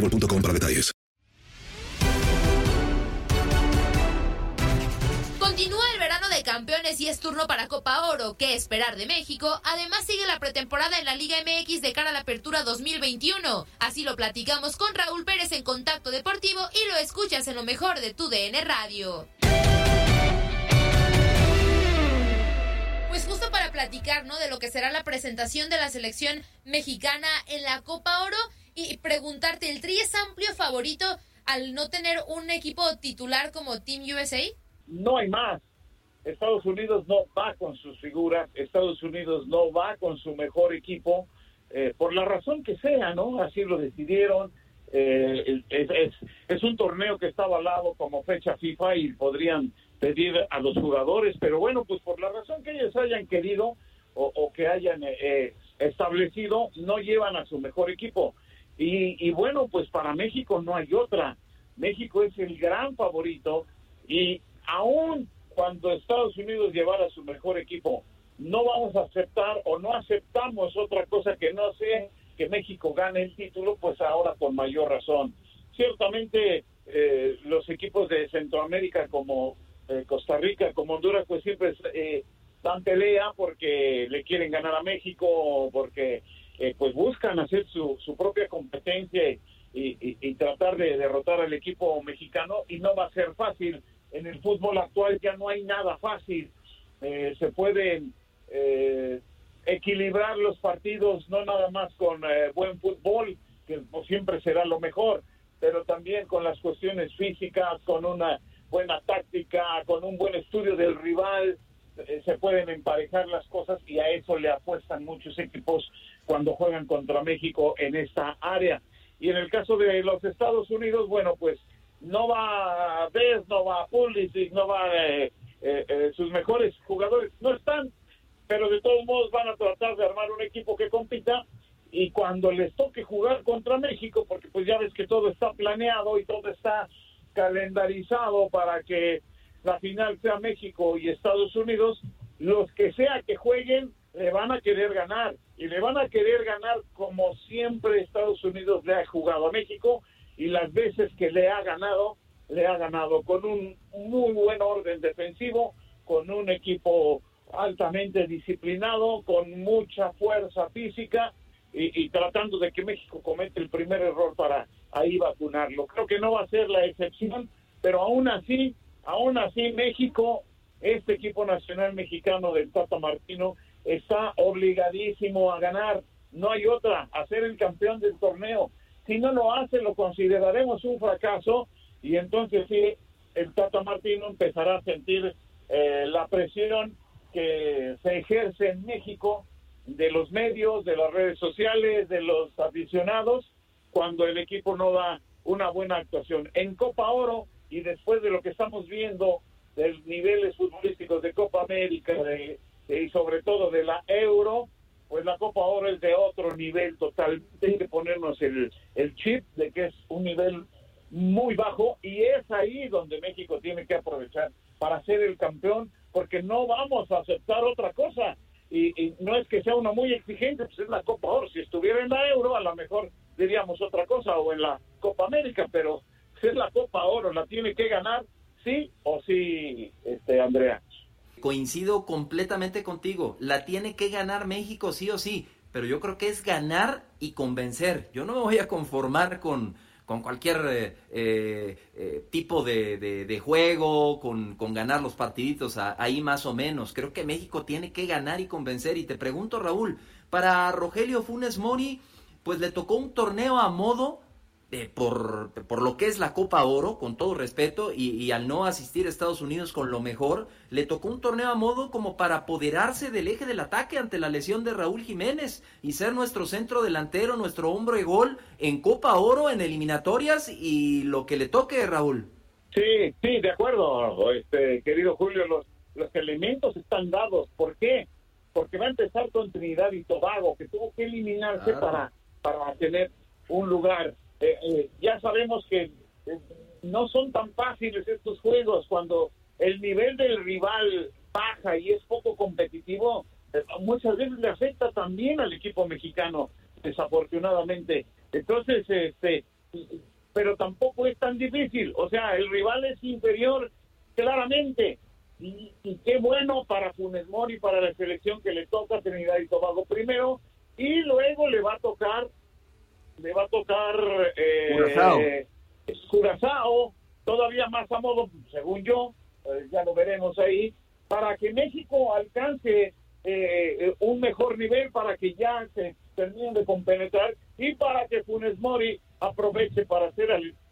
boostmobile.com para detalles. Continúa el verano de campeones y es turno para Copa Oro. ¿Qué esperar de México? Además sigue la pretemporada en la Liga MX de cara a la apertura 2021. Así lo platicamos con Raúl Pérez en Contacto Deportivo y lo escuchas en lo mejor de tu DN Radio. Pues justo para platicar, ¿no? De lo que será la presentación de la selección mexicana en la Copa Oro y preguntarte, ¿el Tri es amplio favorito al no tener un equipo titular como Team USA? No hay más. Estados Unidos no va con sus figuras, Estados Unidos no va con su mejor equipo, eh, por la razón que sea, ¿no? Así lo decidieron. Eh, es, es, un torneo que está avalado como fecha FIFA y podrían pedir a los jugadores, pero bueno, pues por la razón que ellos hayan querido o, o que hayan eh, establecido, no llevan a su mejor equipo. Y, y, bueno, pues para México no hay otra. México es el gran favorito y aún cuando Estados Unidos llevara su mejor equipo, no vamos a aceptar o no aceptamos otra cosa que no sea que México gane el título, pues ahora con mayor razón. Ciertamente eh, los equipos de Centroamérica como eh, Costa Rica, como Honduras, pues siempre eh, dan pelea porque le quieren ganar a México, porque eh, pues buscan hacer su, su propia competencia y, tratar de derrotar al equipo mexicano y no va a ser fácil. En el fútbol actual ya no hay nada fácil. Eh, se pueden eh, equilibrar los partidos no nada más con eh, buen fútbol, que pues, siempre será lo mejor, pero también con las cuestiones físicas, con una buena táctica, con un buen estudio del rival, se pueden emparejar las cosas y a eso le apuestan muchos equipos cuando juegan contra México en esta área. Y en el caso de los Estados Unidos, bueno, pues no va Bess, no va Pulisic, no va eh, eh, sus mejores jugadores, no están, pero de todos modos van a tratar de armar un equipo que compita y cuando les toque jugar contra México, porque pues ya ves que todo está planeado y todo está calendarizado para que la final sea México y Estados Unidos, los que sea que jueguen le van a querer ganar y le van a querer ganar como siempre Estados Unidos le ha jugado a México y las veces que le ha ganado, le ha ganado con un muy buen orden defensivo, con un equipo altamente disciplinado, con mucha fuerza física y, y, tratando de que México cometa el primer error para ahí vacunarlo. Creo que no va a ser la excepción, pero aún así, aún así México, este equipo nacional mexicano del Tata Martino, está obligadísimo a ganar. No hay otra, a ser el campeón del torneo. Si no lo hace, lo consideraremos un fracaso y entonces sí, el Tata Martino empezará a sentir eh, la presión que se ejerce en México de los medios, de las redes sociales, de los aficionados, cuando el equipo no da una buena actuación. En Copa Oro y después de lo que estamos viendo de niveles futbolísticos de Copa América y sobre todo de la Euro, pues la Copa Oro es de otro nivel total. Hay que ponernos el, el chip de que es un nivel muy bajo y es ahí donde México tiene que aprovechar para ser el campeón porque no vamos a aceptar otra cosa y, no es que sea uno muy exigente, pues es la Copa Oro. Si estuviera en la Euro, a lo mejor diríamos otra cosa o en la Copa América, pero es la Copa Oro, la tiene que ganar sí o sí, este Andrea. Coincido completamente contigo, la tiene que ganar México sí o sí, pero yo creo que es ganar y convencer. Yo no me voy a conformar con con cualquier eh, eh, eh, tipo de, juego, con, con, ganar los partiditos ahí más o menos. Creo que México tiene que ganar y convencer. Y te pregunto, Raúl, para Rogelio Funes Mori, pues le tocó un torneo a modo eh, por, por, lo que es la Copa Oro, con todo respeto, y, al no asistir a Estados Unidos con lo mejor, le tocó un torneo a modo como para apoderarse del eje del ataque ante la lesión de Raúl Jiménez y ser nuestro centro delantero, nuestro hombro de gol en Copa Oro, en eliminatorias y lo que le toque, Raúl. Sí, sí, de acuerdo, este, querido Julio, los, los elementos están dados. ¿Por qué? Porque va a empezar con Trinidad y Tobago, que tuvo que eliminarse para, para tener un lugar eh, eh, ya sabemos que eh, no son tan fáciles estos juegos cuando el nivel del rival baja y es poco competitivo, muchas veces le afecta también al equipo mexicano, desafortunadamente. Entonces, este, pero tampoco es tan difícil, o sea, el rival es inferior claramente. Y, qué bueno para Funes Mori, para la selección que le toca Trinidad y Tobago primero, y luego le va le va a tocar eh, Curazao. todavía más a modo, según yo, eh, ya lo veremos ahí, para que México alcance eh, un mejor nivel, para que ya se terminen de compenetrar y para que Funes Mori aproveche para hacer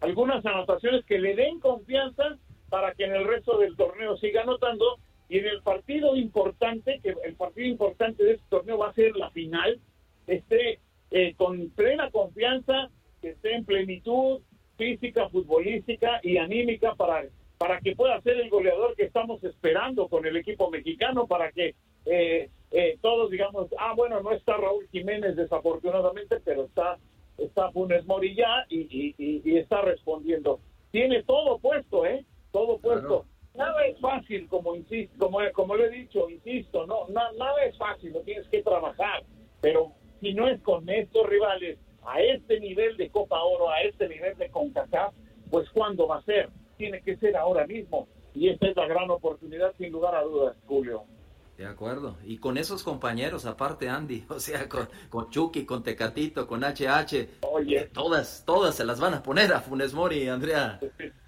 algunas anotaciones que le den confianza para que en el resto del torneo siga anotando y en el partido importante, que el partido importante de este torneo va a ser la final, esté eh, con plena confianza, que esté en plenitud física, futbolística y anímica para, para que pueda ser el goleador que estamos esperando con el equipo mexicano, para que eh, eh, todos digamos, ah, bueno, no está Raúl Jiménez desafortunadamente, pero está, está Funes Morilla y, y, está respondiendo. Tiene todo puesto, ¿eh? Todo puesto. Nada es fácil, como insisto, como, como lo he dicho, insisto, no, nada es fácil, lo tienes que trabajar, pero si no es con estos rivales a este nivel de Copa Oro, a este nivel de CONCACAF, pues ¿cuándo va a ser? Tiene que ser ahora mismo. Y esta es la gran oportunidad, sin lugar a dudas, Julio. De acuerdo. Y con esos compañeros, aparte, Andy, o sea, con, con Chucky, con Tecatito, con HH, Oye. Eh, todas, todas se las van a poner a Funes Mori, Andrea.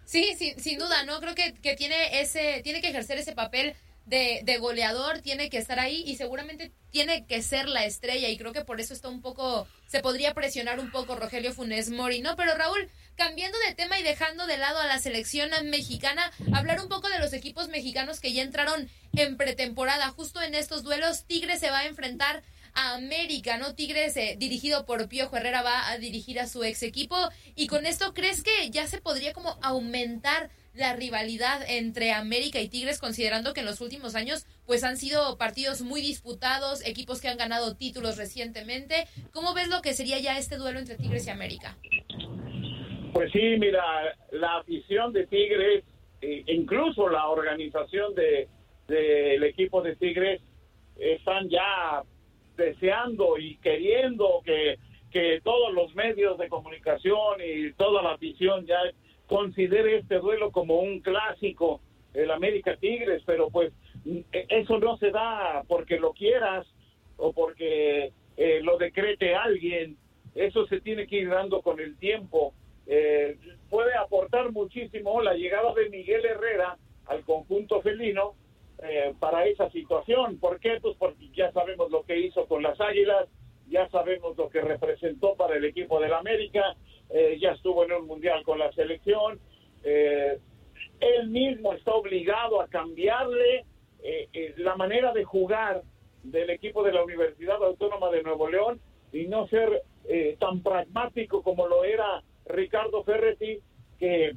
Sí, sin, sin duda, ¿no? Creo que, que tiene ese, tiene que ejercer ese papel de, de, goleador, tiene que estar ahí y seguramente tiene que ser la estrella y creo que por eso está un poco, se podría presionar un poco Rogelio Funes Mori, ¿no? Pero Raúl, cambiando de tema y dejando de lado a la selección mexicana, hablar un poco de los equipos mexicanos que ya entraron en pretemporada. Justo en estos duelos, Tigres se va a enfrentar a América, ¿no? Tigres, eh, dirigido por Piojo Herrera, va a dirigir a su ex equipo. Y con esto, ¿crees que ya se podría como aumentar la rivalidad entre América y Tigres, considerando que en los últimos años pues han sido partidos muy disputados, equipos que han ganado títulos recientemente. ¿Cómo ves lo que sería ya este duelo entre Tigres y América? Pues sí, mira, la afición de Tigres, e incluso la organización de del equipo de Tigres, están ya deseando y queriendo que, que todos los medios de comunicación y toda la afición ya considere este duelo como un clásico, el América Tigres, pero pues eso no se da porque lo quieras o porque eh, lo decrete alguien, eso se tiene que ir dando con el tiempo. Eh, puede aportar muchísimo la llegada de Miguel Herrera al conjunto felino eh, para esa situación. ¿Por qué? Pues porque ya sabemos lo que hizo con las Águilas, ya sabemos lo que representó para el equipo del América eh, ya estuvo en un mundial con la selección. Eh, él mismo está obligado a cambiarle eh, la manera de jugar del equipo de la Universidad Autónoma de Nuevo León y no ser tan pragmático como lo era Ricardo Ferretti, que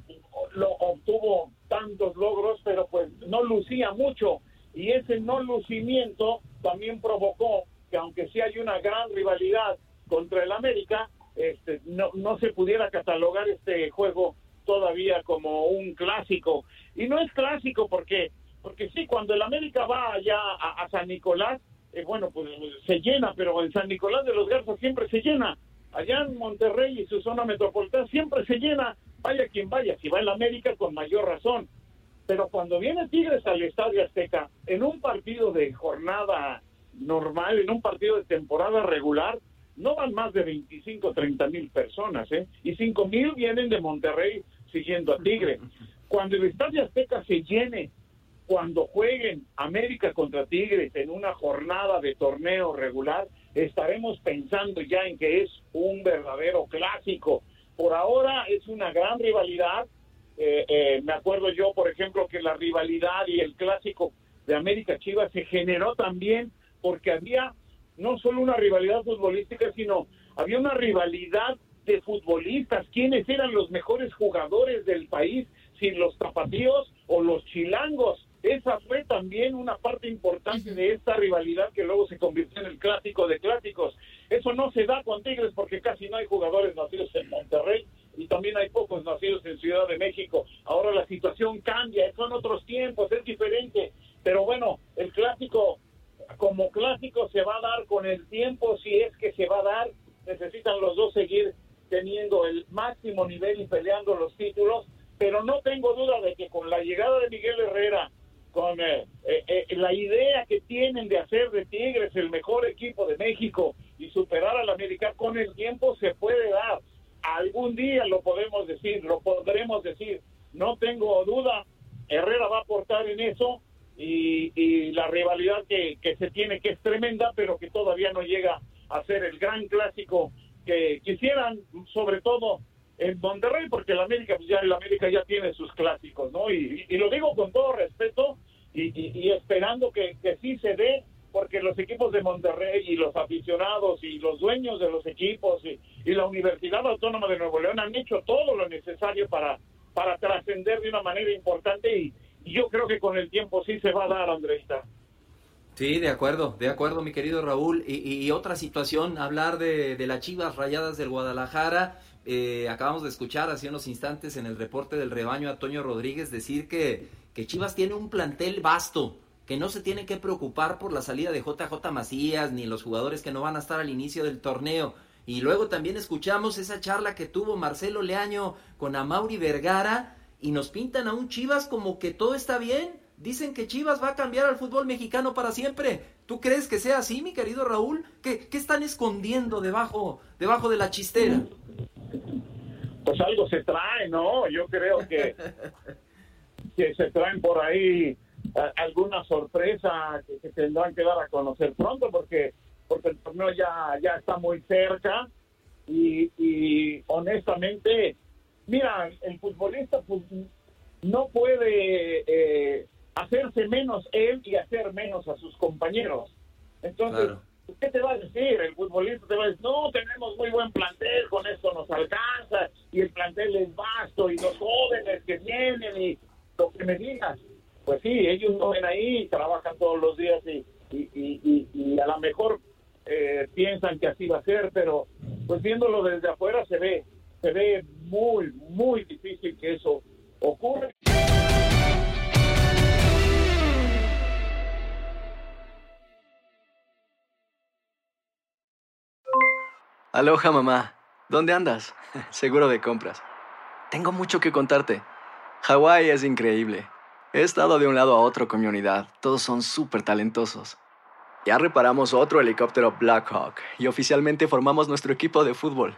obtuvo tantos logros, pero pues no lucía mucho. Y ese no lucimiento también provocó que aunque sí hay una gran rivalidad contra el América, este, no, no se pudiera catalogar este juego todavía como un clásico. Y no es clásico porque, porque sí, cuando el América va allá a, San Nicolás, eh, bueno, pues se llena, pero en San Nicolás de los Garzas siempre se llena. Allá en Monterrey y su zona metropolitana siempre se llena. Vaya quien vaya, si va el América con mayor razón. Pero cuando viene Tigres al Estadio Azteca, en un partido de jornada normal, en un partido de temporada regular, no van más de 25, 30 mil personas, ¿eh? Y 5 mil vienen de Monterrey siguiendo a Tigre. Cuando el Estadio Azteca se llene, cuando jueguen América contra Tigres en una jornada de torneo regular, estaremos pensando ya en que es un verdadero clásico. Por ahora es una gran rivalidad. Eh, eh, me acuerdo yo, por ejemplo, que la rivalidad y el clásico de América Chivas se generó también porque había no solo una rivalidad futbolística, sino había una rivalidad de futbolistas, quiénes eran los mejores jugadores del país, si los tapatíos o los chilangos. Esa fue también una parte importante de esta rivalidad que luego se convirtió en el clásico de clásicos. Eso no se da con Tigres porque casi no hay jugadores nacidos en Monterrey y también hay pocos nacidos en Ciudad de México. Ahora la situación cambia, son otros tiempos, es diferente. Pero bueno, el clásico como clásico se va a dar con el tiempo, si es que se va a dar, necesitan los dos seguir teniendo el máximo nivel y peleando los títulos, pero no tengo duda de que con la llegada de Miguel Herrera, con eh, eh, eh, la idea que tienen de hacer de Tigres el mejor equipo de México y superar al América, con el tiempo se puede dar. Algún día lo podemos decir, lo podremos decir, no tengo duda, Herrera va a aportar en eso y, la rivalidad que, se tiene, que es tremenda, pero que todavía no llega a ser el gran clásico que quisieran, sobre todo en Monterrey, porque el América, pues ya, América ya tiene sus clásicos, ¿no? Y, lo digo con todo respeto y, esperando que, que sí se dé, porque los equipos de Monterrey y los aficionados y los dueños de los equipos y, la Universidad Autónoma de Nuevo León han hecho todo lo necesario para, para trascender de una manera importante y, yo creo que con el tiempo sí se va a dar, Andreita. Sí, de acuerdo, de acuerdo, mi querido Raúl. Y, otra situación, hablar de, las Chivas Rayadas del Guadalajara. Eh, acabamos de escuchar hace unos instantes en el reporte del rebaño a Toño Rodríguez decir que, que Chivas tiene un plantel vasto, que no se tiene que preocupar por la salida de JJ Macías ni los jugadores que no van a estar al inicio del torneo. Y luego también escuchamos esa charla que tuvo Marcelo Leaño con Amauri Vergara y nos pintan a un Chivas como que todo está bien. Dicen que Chivas va a cambiar al fútbol mexicano para siempre. ¿Tú crees que sea así, mi querido Raúl? ¿Qué, están escondiendo debajo, debajo de la chistera? Pues algo se trae, ¿no? Yo creo que, que se traen por ahí alguna sorpresa que, tendrán que dar a conocer pronto porque porque el torneo ya, ya está muy cerca y, y honestamente mira, el futbolista pues, no puede eh, hacerse menos él y hacer menos a sus compañeros. Entonces, ¿qué te va a decir? El futbolista te va a decir, no, tenemos muy buen plantel, con esto nos alcanza, y el plantel es vasto, y los jóvenes que vienen, y lo que me digas. Pues sí, ellos no ven ahí, trabajan todos los días y, y, y, a lo mejor eh, piensan que así va a ser, pero pues viéndolo desde afuera se ve, se ve muy, muy difícil que eso ocurra. Aloha mamá, ¿dónde andas? Seguro de compras. Tengo mucho que contarte. Hawái es increíble. He estado de un lado a otro con mi unidad. Todos son súper talentosos. Ya reparamos otro helicóptero Blackhawk y oficialmente formamos nuestro equipo de fútbol.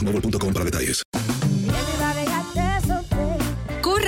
boostmobile.com para detalles.